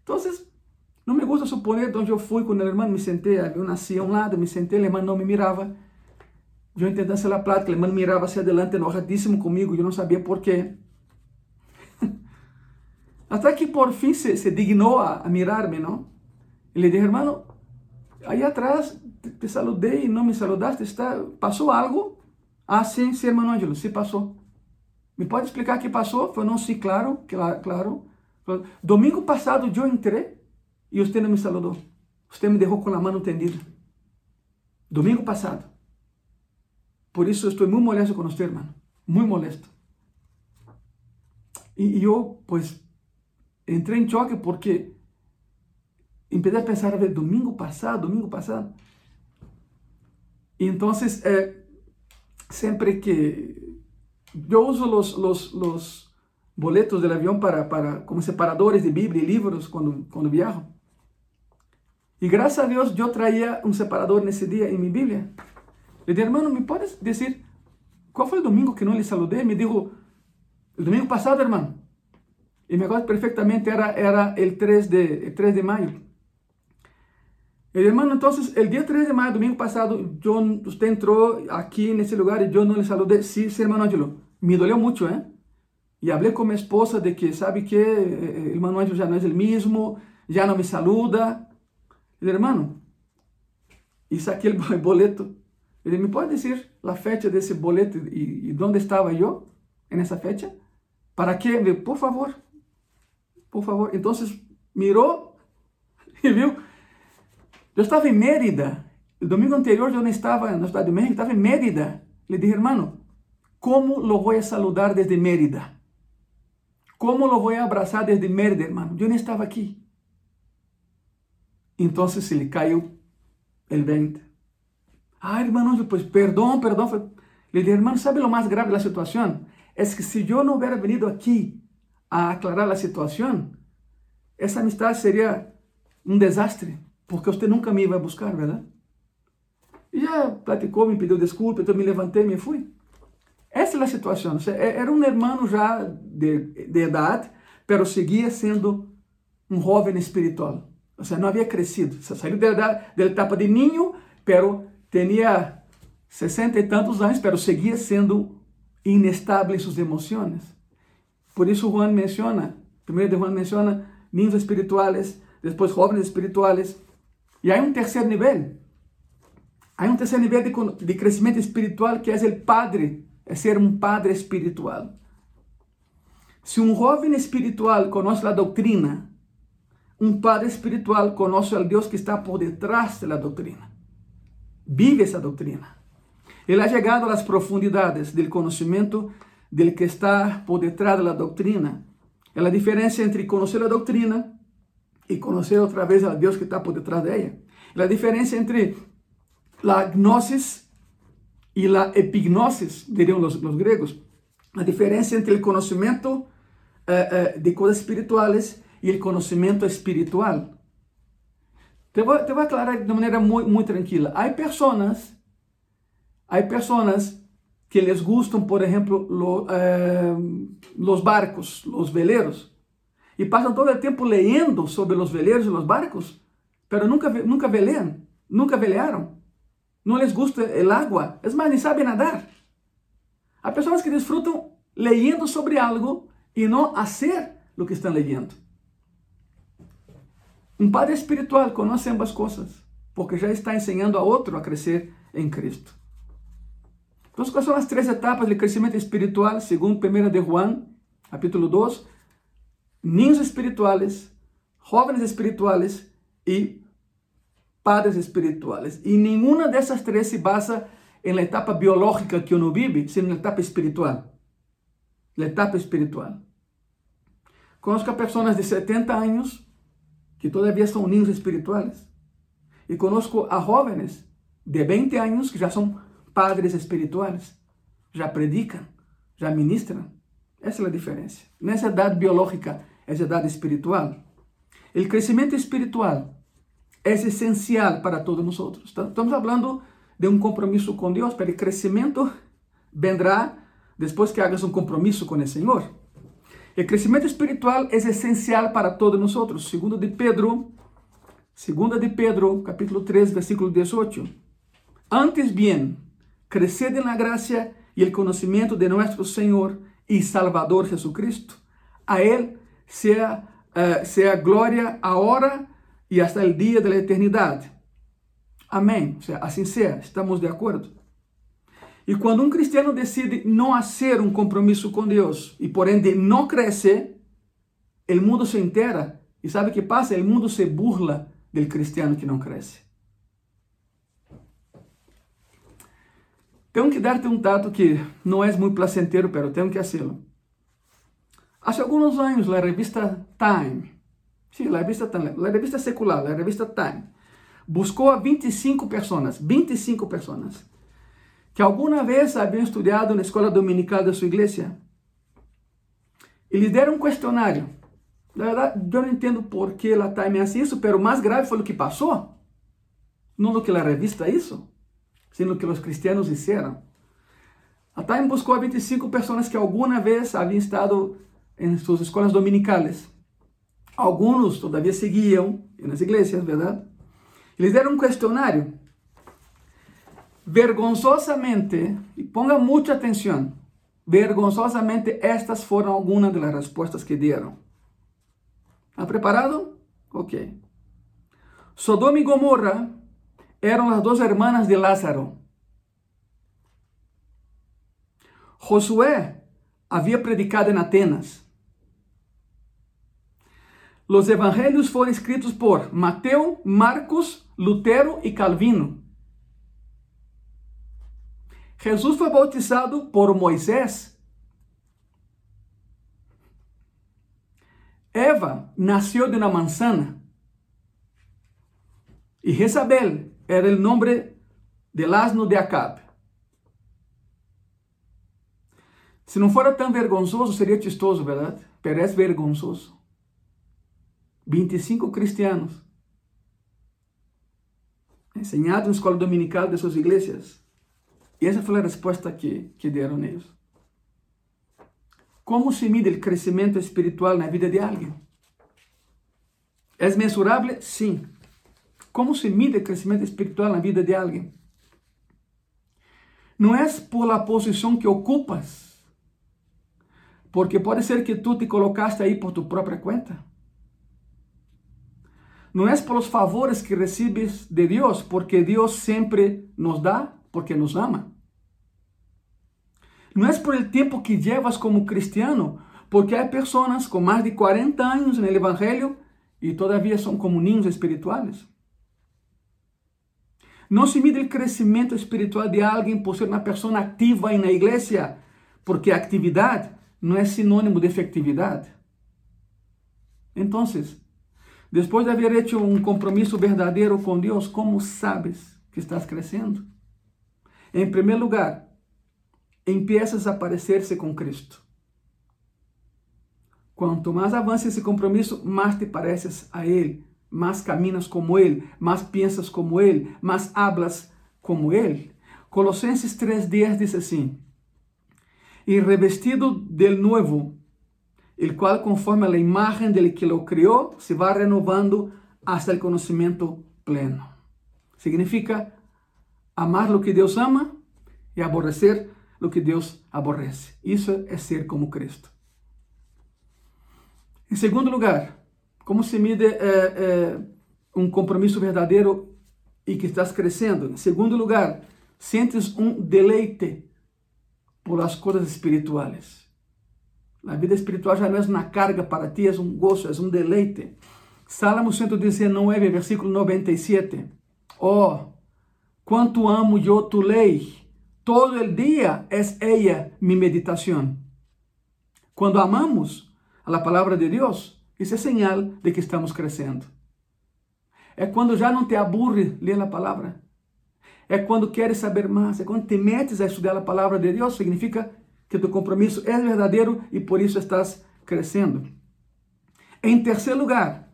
Entonces, no me gusta suponer donde yo fui con el hermano, me senté, había una silla a un lado, me senté, el hermano no me miraba. Yo intenté hacer la plática, el hermano miraba hacia adelante, enojadísimo conmigo, yo no sabía por qué. Hasta que por fin se, se a, a, mirarme, ¿no? Y le dije, hermano, ahí atrás te, te, y no me saludaste, está, ¿pasó algo? Ah, sí, sí, hermano Ángelo, sí pasó. ¿Me pode explicar qué pasó? Fue, no, sí, claro, claro. Domingo passado eu entrei e você não me saludou. Você me deixou com a mão tendida. Domingo passado. Por isso estou muito molesto com você, irmão. Muito molesto. E eu, pues, entrei em choque porque empecé a pensar, a ver, domingo passado, domingo passado. E então, eh, sempre que yo uso los, boletos del avión para, como separadores de Biblia y libros cuando, viajo. Y gracias a Dios yo traía un separador en ese día en mi Biblia. Le dije, hermano, ¿me puedes decir cuál fue el domingo que no le saludé? Me dijo, el domingo pasado, hermano. Y me acuerdo perfectamente, era, era el, 3 de, el 3 de mayo. El hermano, entonces, el día 3 de mayo, domingo pasado, yo, usted entró aquí en ese lugar y yo no le saludé. Sí, sí, hermano Angelo. me dolió mucho, ¿eh? Y hablé con mi esposa de que, ¿sabe qué? El hermano Ángel ya no es el mismo, ya no me saluda. El hermano, y saqué el boleto. Ele ¿me puede decir la fecha de ese boleto y dónde estaba yo en esa fecha? ¿Para qué? Por favor, por favor. Entonces miró y vio. Yo estaba en Mérida. El domingo anterior yo no estaba en la Ciudad de México, estaba en Mérida. Le dije, hermano, ¿Cómo lo voy a saludar desde Mérida? ¿Cómo lo voy a abrazar desde Mérida, hermano? Yo no estaba aquí. Entonces se le cayó el 20. Ay, hermano, pues perdón, perdón. Le dije, hermano, ¿sabe lo más grave de la situación? Es que si yo no hubiera venido aquí a aclarar la situación, esa amistad sería un desastre, porque usted nunca me iba a buscar, ¿verdad? Y ya platicó, me pidió disculpas, entonces me levanté y me fui. Essa é a situação. Era um irmão já de, de idade, pero seguia sendo um jovem espiritual. Ou seja, não havia crescido. Saiu da, da etapa de ninho, pero tinha sessenta e tantos anos, pero seguia sendo inestável em suas emoções. Por isso Juan menciona, primeiro de Juan menciona niños espirituales, depois jovens espirituales, e há um terceiro nível. Há um terceiro nível de, de espiritual que é o Padre é ser um padre espiritual. Se um jovem espiritual conhece a doutrina, um padre espiritual conhece o Deus que está por detrás da doutrina. Vive essa doutrina. Ele ha chegado às profundidades do conhecimento del que está por detrás da doutrina. É a diferença entre conhecer a doutrina e conhecer outra vez a Deus que está por detrás dela. É a diferença entre a gnosis y la epignosis, dirían los, los griegos. La diferencia entre el conocimiento eh, eh, de cosas espirituales y el conocimiento espiritual. Te voy, te aclarar de manera muy, muy tranquila. Hay personas, hay personas que les gustan, por ejemplo, lo, eh, los barcos, los veleros, y pasan todo el tiempo leyendo sobre los veleros y los barcos, pero nunca, nunca velean, nunca velearon. não les gusta el agua, es más, ni saben nadar. Há pessoas que disfrutam leyendo sobre algo e não hacer lo que estão leyendo. Um padre espiritual conhece ambas coisas, porque já está ensinando a outro a crescer em Cristo. Então, quais são as três etapas de crescimento espiritual, segundo 1 de Juan, capítulo 2? Niños espirituales, jóvenes espirituales e padres espirituales. Y ninguna de esas tres se basa en la etapa biológica que uno vive, sino en la etapa espiritual. La etapa espiritual. Conozco a personas de 70 años que todavía son niños espirituales. Y conozco a jóvenes de 20 años que ya son padres espirituales. Já predicam, já ministram. Essa é a diferença. Nessa idade biológica, essa idade espiritual. O crescimento espiritual é essencial para todos nós. Estamos falando de um compromisso com Deus, para o crescimento vendrá depois que hagas um compromisso com o Senhor. O crescimento espiritual é essencial para todos nós. Segundo de Pedro, segunda de Pedro, capítulo 3, versículo 18. Antes bien, cresced na graça e el conhecimento de nosso Senhor e Salvador Jesucristo. A Ele seja, uh, sea glória agora e hasta o dia da eternidade. Amém. assim seja, estamos de acordo. E quando um cristiano decide não fazer um compromisso com Deus e por ende não cresce, o mundo se entera e sabe o que passa? O mundo se burla do cristiano que não cresce. Tenho que dar-te um dato que não é muito placentero, pero tenho que fazê-lo. Há alguns anos, a revista Time, sim, revista Time, a revista secular, a revista Time, buscou a 25 pessoas, 25 pessoas, que alguma vez haviam estudado na escola dominical da sua igreja. E lhes deram um questionário. Na verdade, eu não entendo por que a Time faz isso, mas o mais grave foi o que passou. Não o que a revista isso sendo que os cristianos hicieron. A Time buscou a 25 pessoas que alguma vez haviam estado em suas escolas dominicales. Alguns todavia seguiam nas igrejas, verdade? E lhes deram um questionário. Vergonzosamente, e ponga muita atenção, vergonzosamente estas foram algumas das respostas que deram. Está preparado? Ok. Sodoma e Gomorra eram as duas hermanas de Lázaro. Josué havia predicado em Atenas. Os evangelhos foram escritos por Mateus, Marcos, Lutero e Calvino. Jesus foi bautizado por Moisés. Eva nasceu de uma manzana. E Jezabel era o nome del asno de Acab. Se não fora tão vergonzoso, seria chistoso, verdade? É vergonzoso. 25 cristianos ensinados na escola dominical de suas igrejas. E essa foi a resposta que, que deram eles. Como se mide o crescimento espiritual na vida de alguém? É mensurável? Sim. Como se mide o crescimento espiritual na vida de alguém? Não é por a posição que ocupas, porque pode ser que tu te colocaste aí por tu própria conta. Não é por os favores que recebes de Deus, porque Deus sempre nos dá, porque nos ama. Não é por o tempo que llevas como cristiano, porque há pessoas com mais de 40 anos no Evangelho e todavia são como ninhos espirituais. Não se mide o crescimento espiritual de alguém por ser uma pessoa ativa na igreja, porque atividade não é sinônimo de efetividade. Então, depois de haver hecho um compromisso verdadeiro com Deus, como sabes que estás crescendo? Em primeiro lugar, empiezas a parecer-se com Cristo. Quanto mais avança esse compromisso, mais te pareces a Ele más caminas como Él, más piensas como Él, más hablas como Él. Colosenses 3.10 dice así, y revestido del nuevo, el cual conforme a la imagen del que lo creó, se va renovando hasta el conocimiento pleno. Significa amar lo que Dios ama y aborrecer lo que Dios aborrece. Isso é ser como Cristo. Em segundo lugar, como se mide é, é, um compromisso verdadeiro e que estás crescendo? Em segundo lugar, sentes um deleite por as coisas espirituais. A vida espiritual já não é uma carga para ti, é um gozo, é um deleite. Salmo 119, versículo 97. Oh, quanto amo eu tu lei, todo el dia é ella mi meditação. Quando amamos a palavra de Deus, isso é sinal de que estamos crescendo. É quando já não te aburre ler a palavra. É quando queres saber mais. É quando te metes a estudar a palavra de Deus. Significa que tu compromisso é verdadeiro e por isso estás crescendo. Em terceiro lugar,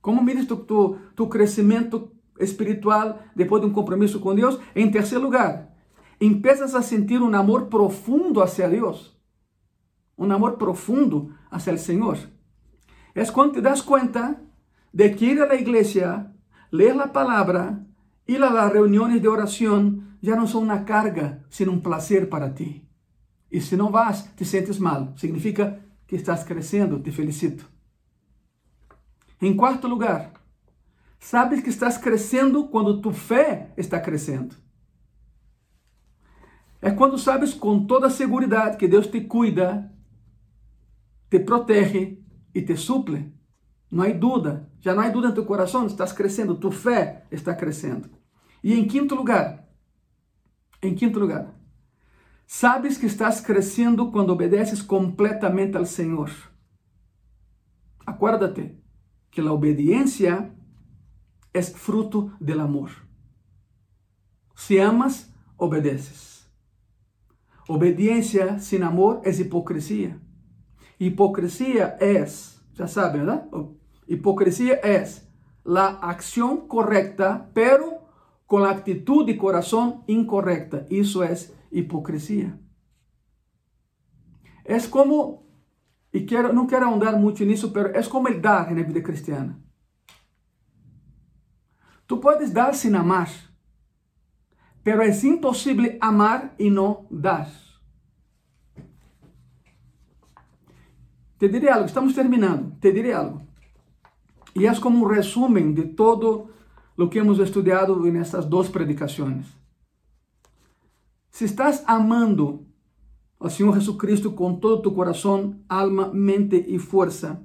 como mides tu, tu, tu crescimento espiritual depois de um compromisso com Deus? Em terceiro lugar, empiezas a sentir un amor profundo hacia Dios, un amor profundo hacia el Señor. Es cuando te das cuenta de que ir a la iglesia, leer la palabra, ir a las reuniones de oración, ya no son una carga, sino un placer para ti. Y si no vas, te sientes mal. Significa que estás creciendo. Te felicito. En cuarto lugar, sabes que estás crescendo quando tu fé está crescendo. É quando sabes com toda segurança que Deus te cuida, te protege e te suple. Não há dúvida, já não há dúvida em teu coração, estás crescendo, tua fé está crescendo. E em quinto lugar, em quinto lugar, sabes que estás crescendo quando obedeces completamente ao Senhor. Acuérdate que a obediência é fruto do amor. Se amas, obedeces. Obediência sem amor é hipocrisia. Hipocrisia é, já sabem, ¿verdad? Hipocrisia é a ação correta, pero com a atitude e coração incorreta. Isso é hipocrisia. É como, e quero, não quero ahondar muito nisso, pero é como el dar na vida cristiana. Tu podes dar sem amar, pero é impossível amar e não dar. Te diré algo, estamos terminando, te diré algo. E é como um resumo de todo o que hemos estudado nessas duas predicações. Se estás amando ao Senhor Jesus Cristo com todo tu coração, alma, mente e força,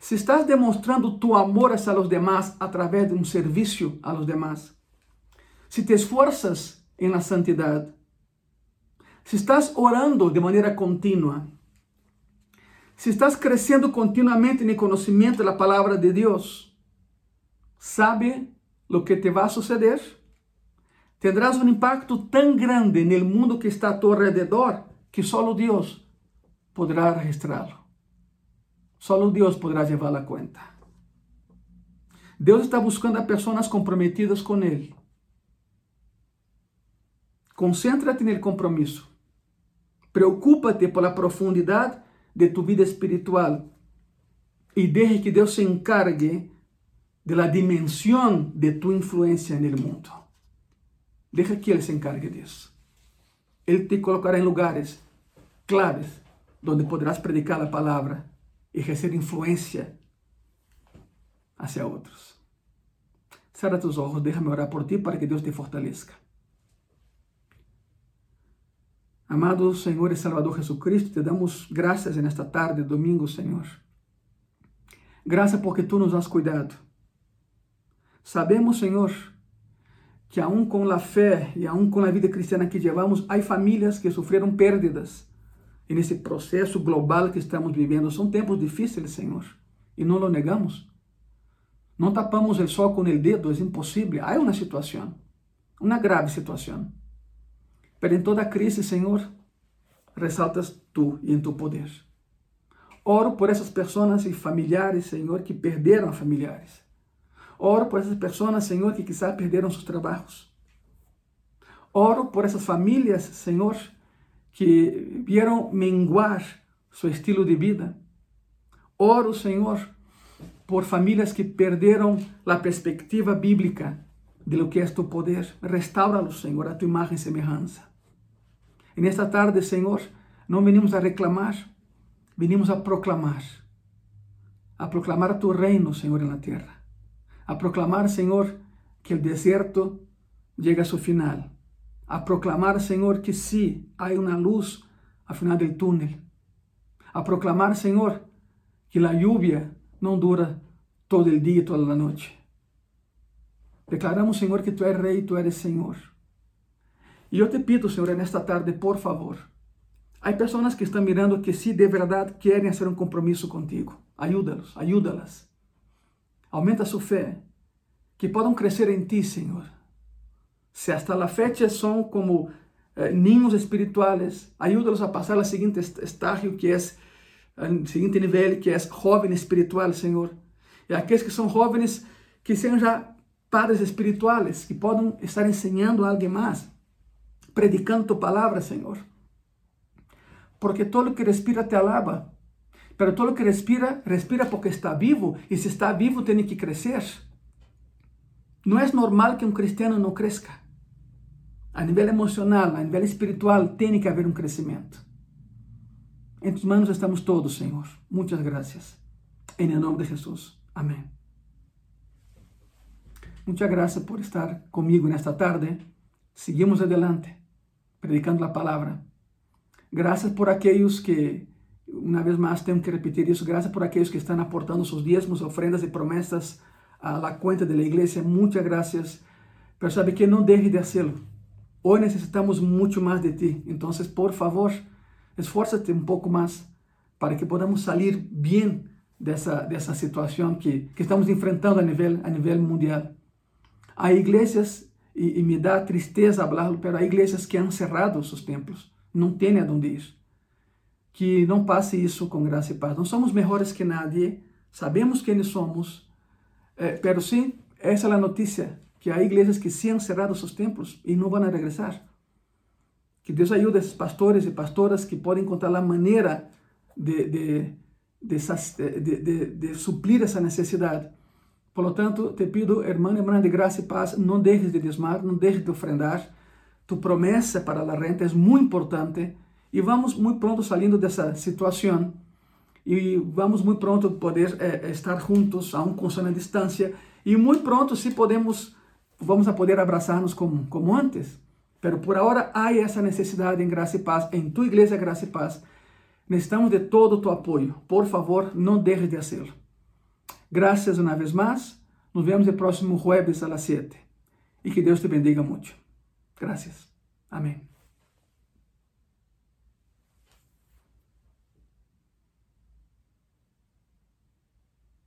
se estás demonstrando tu amor hacia los demás a través de um serviço a los demás, se te esforças em la santidade, se estás orando de maneira contínua, se estás crescendo continuamente no conhecimento da palavra de Deus, sabe o que te vai suceder? Tendrás um impacto tão grande no mundo que está a tu alrededor que só Deus poderá registrá-lo. Só Deus poderá levá-lo a conta. Deus está buscando a pessoas comprometidas com Ele. Concéntrate no compromisso. Preocupa-te pela profundidade de tu vida espiritual e deixe que Deus se encargue de la dimensão de tu influência no mundo. Deja que Ele se encargue disso. Ele te colocará em lugares claves onde poderás predicar a palavra e receber influência hacia outros. Cerra tus olhos, déjame orar por ti para que Deus te fortaleça. Amado Senhor e Salvador Jesucristo, te damos graças nesta tarde, domingo, Senhor. Graças porque tu nos has cuidado. Sabemos, Senhor, que aún com a fé e aún com a vida cristiana que levamos, há famílias que sofreram pérdidas. E nesse processo global que estamos vivendo, são tempos difíceis, Senhor, e não lo negamos. Não tapamos o sol com o dedo, é impossível. Há uma situação, uma grave situação. Pero em toda crise, Senhor, ressaltas tu e em tu poder. Oro por essas pessoas e familiares, Senhor, que perderam familiares. Oro por essas pessoas, Senhor, que quizás perderam seus trabalhos. Oro por essas famílias, Senhor, que vieram menguar seu estilo de vida. Oro, Senhor, por famílias que perderam a perspectiva bíblica de lo que é tu poder. Restaura-los, Senhor, a tu imagem e semelhança. E nesta tarde, Senhor, não venimos a reclamar, venimos a proclamar. A proclamar tu reino, Senhor, na terra. A proclamar, Senhor, que o deserto chega a seu final. A proclamar, Senhor, que sim, há uma luz ao final do túnel. A proclamar, Senhor, que a lluvia não dura todo o dia e toda a noite. Declaramos, Senhor, que tu és rei, tu eres Senhor. E eu te pido, Senhor, nesta tarde, por favor. Há pessoas que estão mirando que se de verdade querem fazer um compromisso contigo. Ajuda-los, ajuda-las. Aumenta sua fé. Que possam crescer em ti, Senhor. Se hasta a fecha são como eh, niños espirituales, ajuda-los a passar ao seguinte estágio, que é o seguinte nível, que é jovem espiritual, Senhor. E aqueles que são jovens, que sejam já padres espirituales, que possam estar ensinando a alguém mais predicando tu palabra, Señor. Porque todo que respira te alaba. Pero todo que respira, respira porque está vivo. Y si está vivo, tiene que crecer. No es normal que un cristiano no crezca. A nível emocional, a nível espiritual, tem que haver um crescimento. Em tus manos estamos todos, Senhor. Muitas graças. Em nome de Jesus. Amém. Muchas gracias por estar comigo nesta tarde. Seguimos adelante, predicando a palavra. Graças por aqueles que, uma vez mais, tenho que repetir isso, graças por aqueles que estão aportando seus diezmos, ofrendas e promessas a la cuenta de la iglesia. Muchas gracias. Pero sabe que não deje de hacerlo. Hoy necessitamos muito mais de ti. Então, por favor, esforça-te um pouco mais para que podamos sair bem dessa, dessa situação que, que estamos enfrentando a nível, a nível mundial. Há igrejas, e, me dá tristeza falarlo, mas há igrejas que han cerrado seus templos, não têm aonde ir. Que não passe isso com graça e paz. Não somos melhores que nadie, sabemos quem somos, eh, pero sim, essa é a notícia, que há igrejas que se han cerrado seus templos e não vão regressar. Que Deus ajude esses pastores e pastoras que podem encontrar a maneira de, de, de, de, de suplir essa necessidade por lo tanto, te pido, irmã, irmã de graça e paz, não deixes de desmar, não deixes de ofrendar. Tu promessa para a renta é muito importante e vamos muito pronto saindo dessa situação e vamos muito pronto poder eh, estar juntos, aún com a distância e muito pronto se podemos, vamos a poder abraçar-nos como, como antes. Pero por agora há essa necessidade em graça e paz, em tua igreja graça e paz. Necessitamos de todo o teu apoio. Por favor, não deixes de fazê-lo. Gracias una vez más. Nos vemos el próximo jueves a las 7. Y que Dios te bendiga mucho. Gracias. Amén.